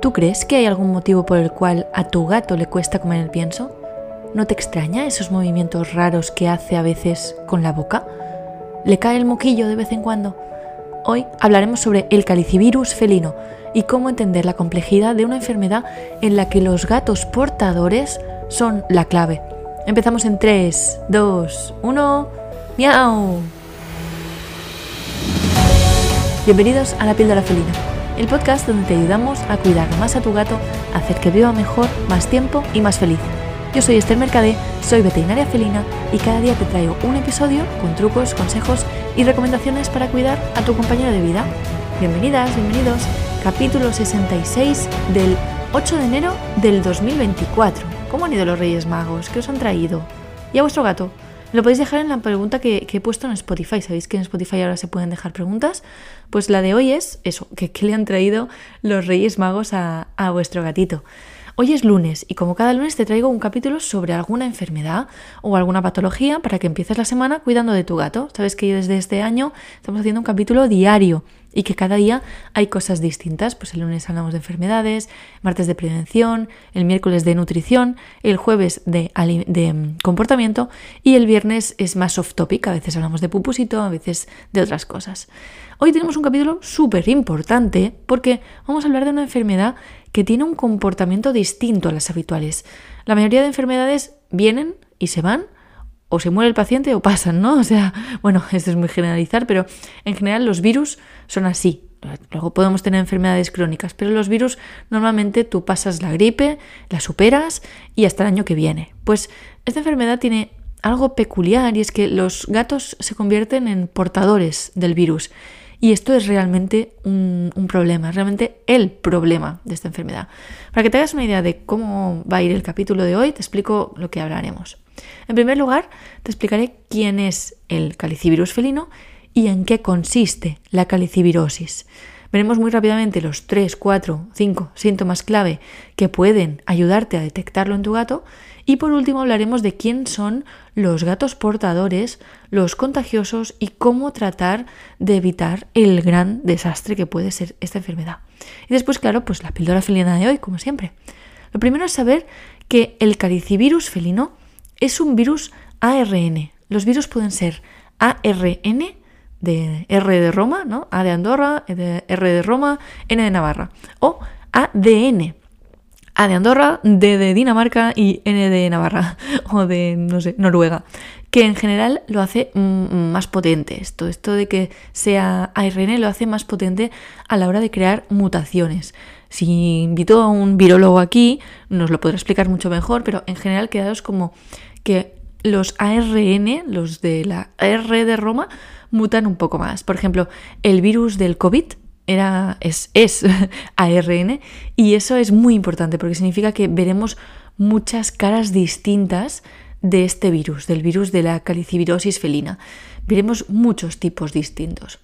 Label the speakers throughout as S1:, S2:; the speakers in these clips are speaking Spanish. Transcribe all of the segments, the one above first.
S1: ¿Tú crees que hay algún motivo por el cual a tu gato le cuesta comer el pienso? ¿No te extraña esos movimientos raros que hace a veces con la boca? ¿Le cae el moquillo de vez en cuando? Hoy hablaremos sobre el calicivirus felino y cómo entender la complejidad de una enfermedad en la que los gatos portadores son la clave. Empezamos en 3, 2, 1. ¡Miau! Bienvenidos a La Píldora Felina, el podcast donde te ayudamos a cuidar más a tu gato, a hacer que viva mejor, más tiempo y más feliz. Yo soy Esther Mercadé, soy veterinaria felina y cada día te traigo un episodio con trucos, consejos y recomendaciones para cuidar a tu compañero de vida. Bienvenidas, bienvenidos, capítulo 66 del 8 de enero del 2024. ¿Cómo han ido los Reyes Magos? ¿Qué os han traído? ¿Y a vuestro gato? Lo podéis dejar en la pregunta que, he puesto en Spotify. ¿Sabéis que en Spotify ahora se pueden dejar preguntas? Pues la de hoy es eso, que qué le han traído los Reyes Magos a, a vuestro gatito. Hoy es lunes y como cada lunes te traigo un capítulo sobre alguna enfermedad o alguna patología para que empieces la semana cuidando de tu gato. Sabes que desde este año estamos haciendo un capítulo diario y que cada día hay cosas distintas. Pues el lunes hablamos de enfermedades, martes de prevención, el miércoles de nutrición, el jueves de, mm, comportamiento y el viernes es más off topic. A veces hablamos de pupusito, a veces de otras cosas. Hoy tenemos un capítulo súper importante porque vamos a hablar de una enfermedad que tiene un comportamiento distinto a las habituales. La mayoría de enfermedades vienen y se van, o se muere el paciente o pasan, ¿no? O sea, bueno, esto es muy generalizar, pero en general los virus son así. Luego podemos tener enfermedades crónicas, pero los virus normalmente tú pasas la gripe, la superas y hasta el año que viene. Pues esta enfermedad tiene algo peculiar y es que los gatos se convierten en portadores del virus y esto es realmente un, problema, realmente el problema de esta enfermedad. Para que te hagas una idea de cómo va a ir el capítulo de hoy, te explico lo que hablaremos. En primer lugar, te explicaré quién es el calicivirus felino y en qué consiste la calicivirosis. Veremos muy rápidamente los 3, 4, 5 síntomas clave que pueden ayudarte a detectarlo en tu gato y por último hablaremos de quién son los gatos portadores, los contagiosos y cómo tratar de evitar el gran desastre que puede ser esta enfermedad. Y después, claro, pues la píldora felina de hoy, como siempre. Lo primero es saber que el calicivirus felino es un virus ARN. Los virus pueden ser ARN de R de Roma, ¿no? A de Andorra, R de Roma, N de Navarra. O ADN a de Andorra, D de Dinamarca y N de Navarra o de, no sé, Noruega, que en general lo hace mm, más potente. Esto, esto de que sea ARN lo hace más potente a la hora de crear mutaciones. Si invito a un virólogo aquí, nos lo podrá explicar mucho mejor, pero en general quedaros como que los ARN, los de la R de Roma, mutan un poco más. Por ejemplo, el virus del COVID era, es, ARN y eso es muy importante porque significa que veremos muchas caras distintas de este virus, del virus de la calicivirosis felina. Veremos muchos tipos distintos.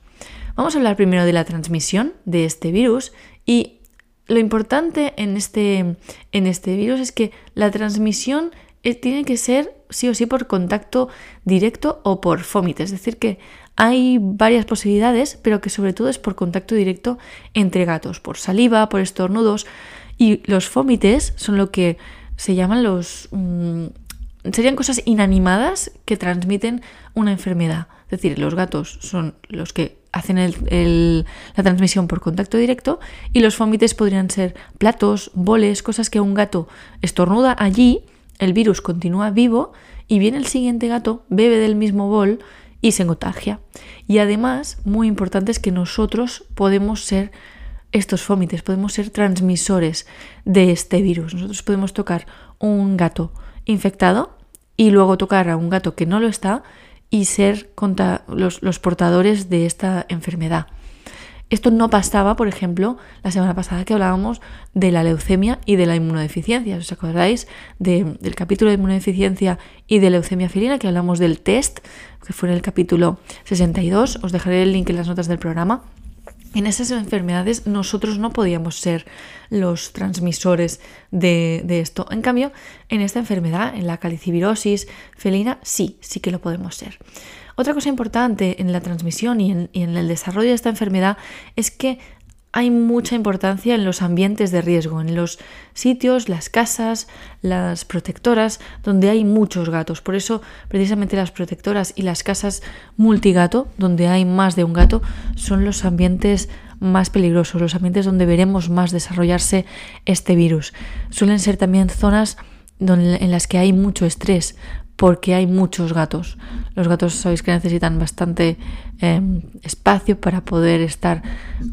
S1: Vamos a hablar primero de la transmisión de este virus y lo importante en este, en este virus es que la transmisión tiene que ser sí o sí por contacto directo o por fómite, es decir, que hay varias posibilidades, pero que sobre todo es por contacto directo entre gatos, por saliva, por estornudos. Y los fómites son lo que se llaman los... Mm, serían cosas inanimadas que transmiten una enfermedad. Es decir, los gatos son los que hacen la transmisión por contacto directo y los fómites podrían ser platos, boles, cosas que un gato estornuda allí, el virus continúa vivo y viene el siguiente gato, bebe del mismo bol y se contagia. Y además, muy importante es que nosotros podemos ser estos fómites, podemos ser transmisores de este virus. Nosotros podemos tocar un gato infectado y luego tocar a un gato que no lo está y ser los, los portadores de esta enfermedad. Esto no pasaba, por ejemplo, la semana pasada que hablábamos de la leucemia y de la inmunodeficiencia. ¿Os acordáis del capítulo de inmunodeficiencia y de leucemia felina que hablamos del test, que fue en el capítulo 62? Os dejaré el link en las notas del programa. En esas enfermedades nosotros no podíamos ser los transmisores de, de, esto. En cambio, en esta enfermedad, en la calicivirosis felina, sí, sí que lo podemos ser. Otra cosa importante en la transmisión y en, el desarrollo de esta enfermedad es que hay mucha importancia en los ambientes de riesgo, en los sitios, las casas, las protectoras, donde hay muchos gatos. Por eso, precisamente las protectoras y las casas multigato, donde hay más de un gato, son los ambientes más peligrosos, los ambientes donde veremos más desarrollarse este virus. Suelen ser también zonas en las que hay mucho estrés, porque hay muchos gatos. Los gatos sabéis que necesitan bastante em, espacio para poder estar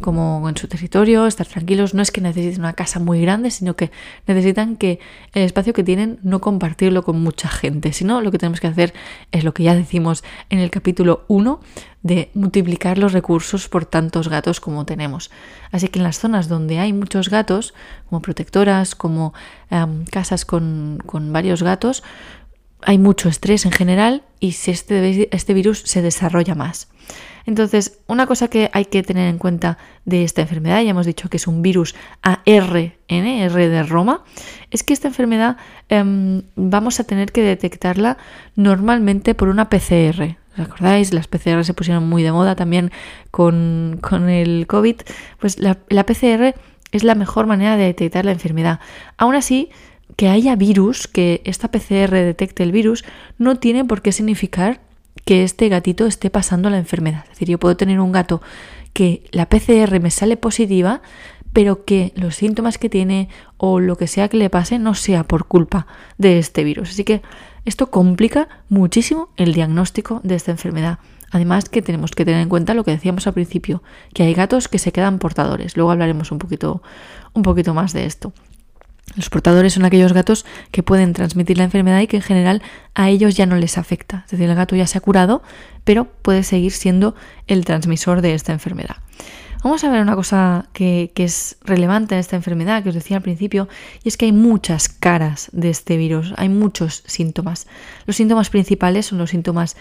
S1: como en su territorio, estar tranquilos. No es que necesiten una casa muy grande, sino que necesitan que el espacio que tienen no compartirlo con mucha gente. Sino lo que tenemos que hacer es lo que ya decimos en el capítulo 1 de multiplicar los recursos por tantos gatos como tenemos. Así que en las zonas donde hay muchos gatos, como protectoras, como em, casas con, con varios gatos, hay mucho estrés en general y este, este virus se desarrolla más. Entonces, una cosa que hay que tener en cuenta de esta enfermedad, ya hemos dicho que es un virus ARN, R de Roma, es que esta enfermedad em, vamos a tener que detectarla normalmente por una PCR. ¿Os acordáis? Las PCR se pusieron muy de moda también con, el COVID. Pues la, la PCR es la mejor manera de detectar la enfermedad. Aún así, que haya virus, que esta PCR detecte el virus, no tiene por qué significar que este gatito esté pasando la enfermedad. Es decir, yo puedo tener un gato que la PCR me sale positiva, pero que los síntomas que tiene o lo que sea que le pase no sea por culpa de este virus. Así que esto complica muchísimo el diagnóstico de esta enfermedad. Además que tenemos que tener en cuenta lo que decíamos al principio, que hay gatos que se quedan portadores. Luego hablaremos un poquito, un poquito más de esto. Los portadores son aquellos gatos que pueden transmitir la enfermedad y que en general a ellos ya no les afecta. Es decir, el gato ya se ha curado, pero puede seguir siendo el transmisor de esta enfermedad. Vamos a ver una cosa que, es relevante en esta enfermedad, que os decía al principio, y es que hay muchas caras de este virus, hay muchos síntomas. Los síntomas principales son los síntomas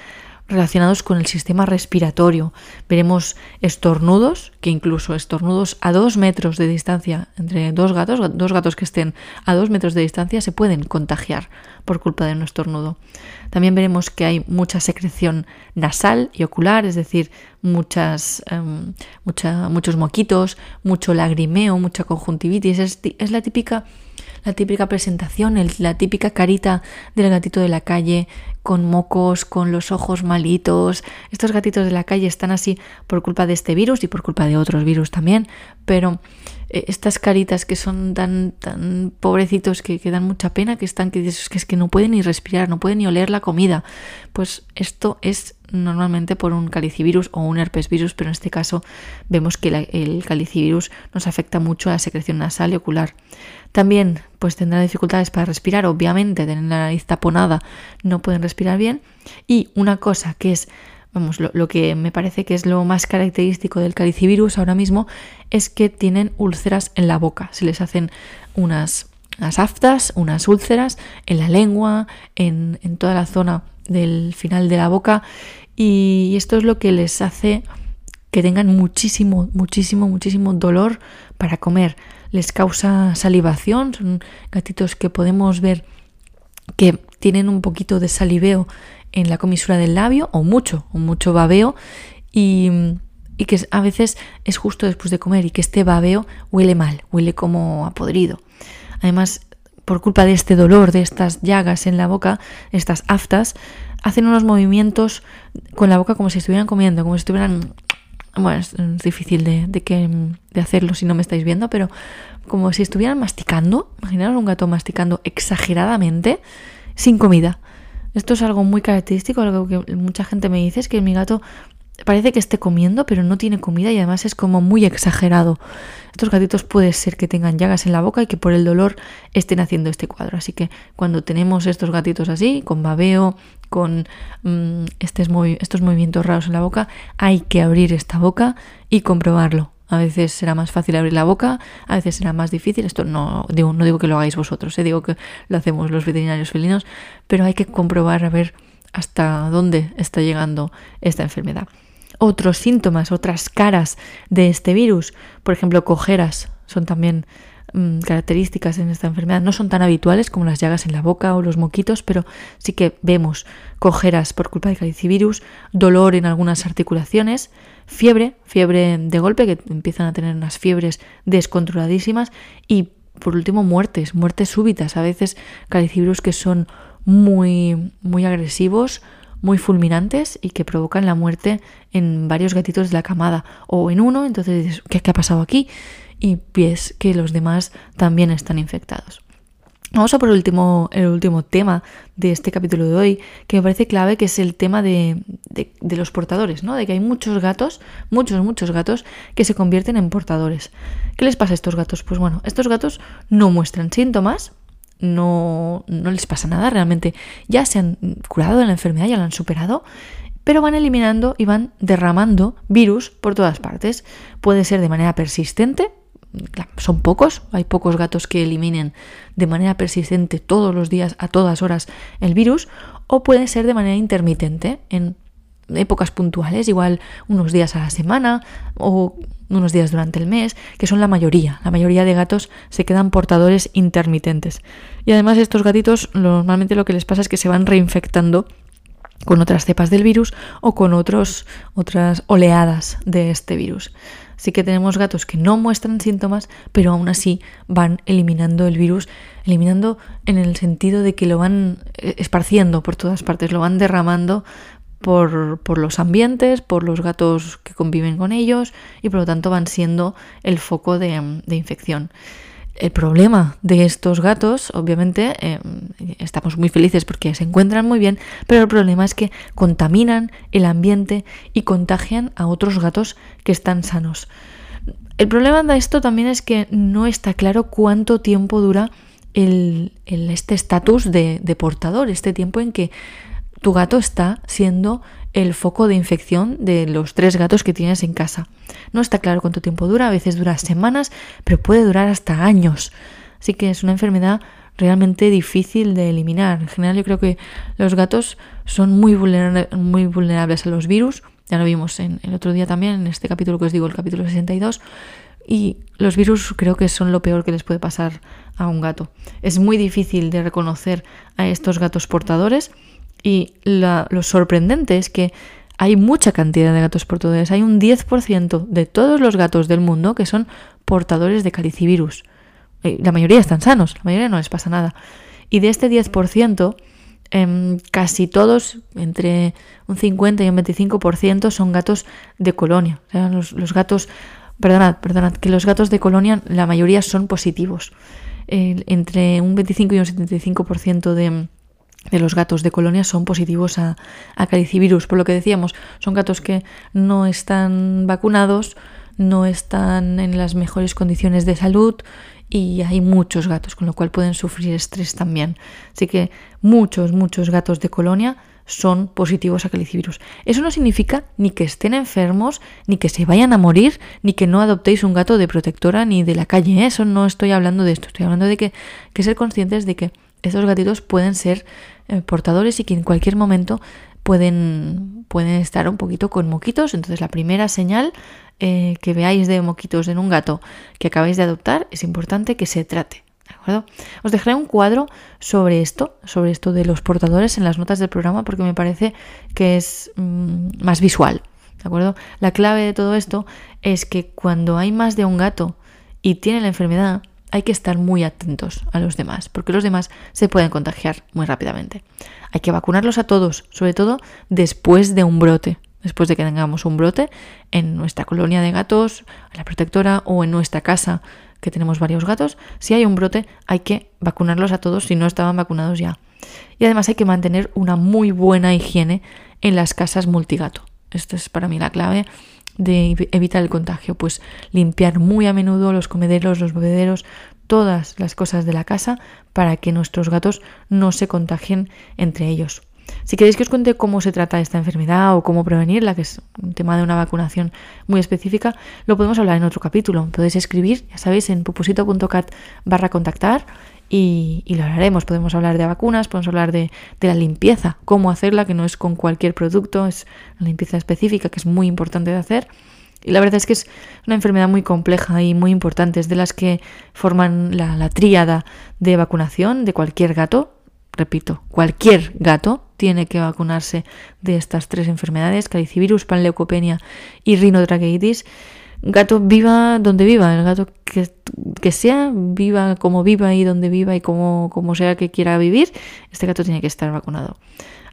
S1: relacionados con el sistema respiratorio. Veremos estornudos, que incluso estornudos a dos metros de distancia entre dos gatos, dos gatos que estén a dos metros de distancia se pueden contagiar por culpa de un estornudo. También veremos que hay mucha secreción nasal y ocular, es decir, muchas, em, muchos moquitos, mucho lagrimeo, mucha conjuntivitis. es la típica la típica presentación, la típica carita del gatito de la calle con mocos, con los ojos malitos. Estos gatitos de la calle están así por culpa de este virus y por culpa de otros virus también, pero eh, estas caritas que son tan, tan pobrecitos que, que dan mucha pena, que están que, que es que no pueden ni respirar, no pueden ni oler la comida, pues esto es normalmente por un calicivirus o un herpesvirus, pero en este caso vemos que el calicivirus nos afecta mucho a la secreción nasal y ocular. También pues tendrá dificultades para respirar, obviamente, tienen la nariz taponada, no pueden respirar bien. Y una cosa que es, vamos, lo, que me parece que es lo más característico del calicivirus ahora mismo es que tienen úlceras en la boca, se les hacen unas unas aftas, unas úlceras en la lengua, en, en, toda la zona del final de la boca y esto es lo que les hace que tengan muchísimo, muchísimo, muchísimo dolor para comer. Les causa salivación, son gatitos que podemos ver que tienen un poquito de saliveo en la comisura del labio o mucho, o mucho babeo y, y que a veces es justo después de comer y que este babeo huele mal, huele como a podrido. Además, por culpa de este dolor, de estas llagas en la boca, estas aftas, hacen unos movimientos con la boca como si estuvieran comiendo, como si estuvieran... Bueno, es difícil de, de hacerlo si no me estáis viendo, pero como si estuvieran masticando. Imaginaos un gato masticando exageradamente sin comida. Esto es algo muy característico, algo que mucha gente me dice, es que mi gato parece que esté comiendo, pero no tiene comida y además es como muy exagerado. Estos gatitos puede ser que tengan llagas en la boca y que por el dolor estén haciendo este cuadro. Así que cuando tenemos estos gatitos así, con babeo, con mm, estos, movimientos raros en la boca, hay que abrir esta boca y comprobarlo. A veces será más fácil abrir la boca, a veces será más difícil. Esto no digo, no digo que lo hagáis vosotros, ¿eh? digo que lo hacemos los veterinarios felinos, pero hay que comprobar a ver hasta dónde está llegando esta enfermedad otros síntomas, otras caras de este virus. Por ejemplo, cojeras son también mm, características en esta enfermedad. No son tan habituales como las llagas en la boca o los moquitos, pero sí que vemos cojeras por culpa del calicivirus, dolor en algunas articulaciones, fiebre, fiebre de golpe, que empiezan a tener unas fiebres descontroladísimas y por último muertes, muertes súbitas, a veces calicivirus que son muy, muy agresivos, muy fulminantes y que provocan la muerte en varios gatitos de la camada o en uno, entonces dices, ¿qué, ha pasado aquí? Y ves que los demás también están infectados. Vamos a por el último, el último tema de este capítulo de hoy, que me parece clave, que es el tema de, de, los portadores, ¿no? De que hay muchos gatos, muchos, muchos gatos, que se convierten en portadores. ¿Qué les pasa a estos gatos? Pues bueno, estos gatos no muestran síntomas, no, no les pasa nada, realmente ya se han curado de la enfermedad, ya la han superado, pero van eliminando y van derramando virus por todas partes. Puede ser de manera persistente, son pocos, hay pocos gatos que eliminen de manera persistente todos los días, a todas horas, el virus, o puede ser de manera intermitente, en épocas puntuales, igual unos días a la semana o unos días durante el mes, que son la mayoría. La mayoría de gatos se quedan portadores intermitentes. Y además estos gatitos normalmente lo que les pasa es que se van reinfectando con otras cepas del virus o con otros, otras oleadas de este virus. Sí que tenemos gatos que no muestran síntomas, pero aún así van eliminando el virus, eliminando en el sentido de que lo van eh, esparciendo por todas partes, lo van derramando por, los ambientes, por los gatos que conviven con ellos y por lo tanto van siendo el foco de, infección. El problema de estos gatos, obviamente, eh, estamos muy felices porque se encuentran muy bien, pero el problema es que contaminan el ambiente y contagian a otros gatos que están sanos. El problema de esto también es que no está claro cuánto tiempo dura este estatus de portador, este tiempo en que tu gato está siendo el foco de infección de los tres gatos que tienes en casa. No está claro cuánto tiempo dura, a veces dura semanas, pero puede durar hasta años. Así que es una enfermedad realmente difícil de eliminar. En general yo creo que los gatos son muy, vulnerables a los virus. Ya lo vimos en el otro día también, en este capítulo que os digo, el capítulo 62. Y los virus creo que son lo peor que les puede pasar a un gato. Es muy difícil de reconocer a estos gatos portadores y lo sorprendente es que hay mucha cantidad de gatos portadores. Hay un 10% de todos los gatos del mundo que son portadores de calicivirus. La mayoría están sanos, la mayoría no les pasa nada. Y de este 10%, em, casi todos, entre un 50 y un 25%, son gatos de colonia. O sea, los, gatos, perdonad, perdonad, que los gatos de colonia, la mayoría son positivos. entre un 25 y un 75% de de los gatos de colonia son positivos a, calicivirus. Por lo que decíamos, son gatos que no están vacunados, no están en las mejores condiciones de salud y hay muchos gatos, con lo cual pueden sufrir estrés también. Así que muchos, muchos gatos de colonia son positivos a calicivirus. Eso no significa ni que estén enfermos, ni que se vayan a morir, ni que no adoptéis un gato de protectora ni de la calle. Eso no estoy hablando de esto. Estoy hablando de que, que ser conscientes de que estos gatitos pueden ser eh, portadores y que en cualquier momento pueden, pueden estar un poquito con moquitos. Entonces la primera señal eh, que veáis de moquitos en un gato que acabáis de adoptar es importante que se trate. ¿De acuerdo? Os dejaré un cuadro sobre esto, sobre esto de los portadores en las notas del programa porque me parece que es mm, más visual. ¿De acuerdo? La clave de todo esto es que cuando hay más de un gato y tiene la enfermedad, hay que estar muy atentos a los demás, porque los demás se pueden contagiar muy rápidamente. Hay que vacunarlos a todos, sobre todo después de un brote, después de que tengamos un brote en nuestra colonia de gatos, en la protectora o en nuestra casa que tenemos varios gatos, si hay un brote hay que vacunarlos a todos si no estaban vacunados ya. Y además hay que mantener una muy buena higiene en las casas multigato. Esto es para mí la clave de evitar el contagio, pues limpiar muy a menudo los comederos, los bebederos, todas las cosas de la casa para que nuestros gatos no se contagien entre ellos. Si queréis que os cuente cómo se trata esta enfermedad o cómo prevenirla, que es un tema de una vacunación muy específica, lo podemos hablar en otro capítulo. Podéis escribir, ya sabéis, en pupusito.cat barra contactar y, lo hablaremos. Podemos hablar de vacunas, podemos hablar de, la limpieza, cómo hacerla, que no es con cualquier producto, es una limpieza específica que es muy importante de hacer. Y la verdad es que es una enfermedad muy compleja y muy importante, es de las que forman la, la tríada de vacunación de cualquier gato. Repito, cualquier gato tiene que vacunarse de estas tres enfermedades, calicivirus, panleucopenia y rinotraqueitis. Gato viva donde viva, el gato que, sea, viva como viva y donde viva y como, como sea que quiera vivir, este gato tiene que estar vacunado.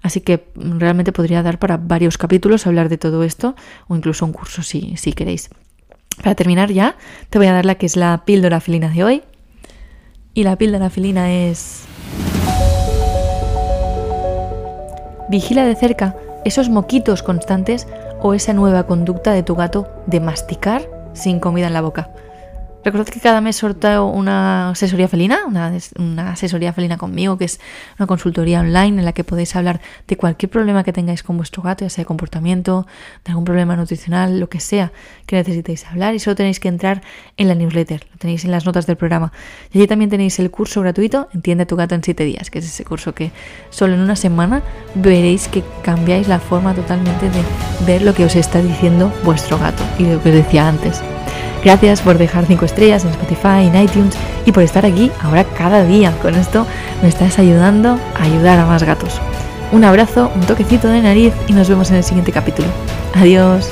S1: Así que realmente podría dar para varios capítulos hablar de todo esto o incluso un curso si, si queréis. Para terminar ya, te voy a dar la que es la píldora felina de hoy. Y la píldora felina es... Vigila de cerca esos moquitos constantes o esa nueva conducta de tu gato de masticar sin comida en la boca. Recordad que cada mes sorteo una asesoría felina, una, una, asesoría felina conmigo, que es una consultoría online en la que podéis hablar de cualquier problema que tengáis con vuestro gato, ya sea de comportamiento, de algún problema nutricional, lo que sea que necesitéis hablar. Y solo tenéis que entrar en la newsletter, lo tenéis en las notas del programa. Y allí también tenéis el curso gratuito Entiende tu gato en 7 días, que es ese curso que solo en una semana veréis que cambiáis la forma totalmente de ver lo que os está diciendo vuestro gato y lo que os decía antes. Gracias por dejar 5 estrellas en Spotify, en iTunes y por estar aquí ahora cada día. Con esto me estás ayudando a ayudar a más gatos. Un abrazo, un toquecito de nariz y nos vemos en el siguiente capítulo. Adiós.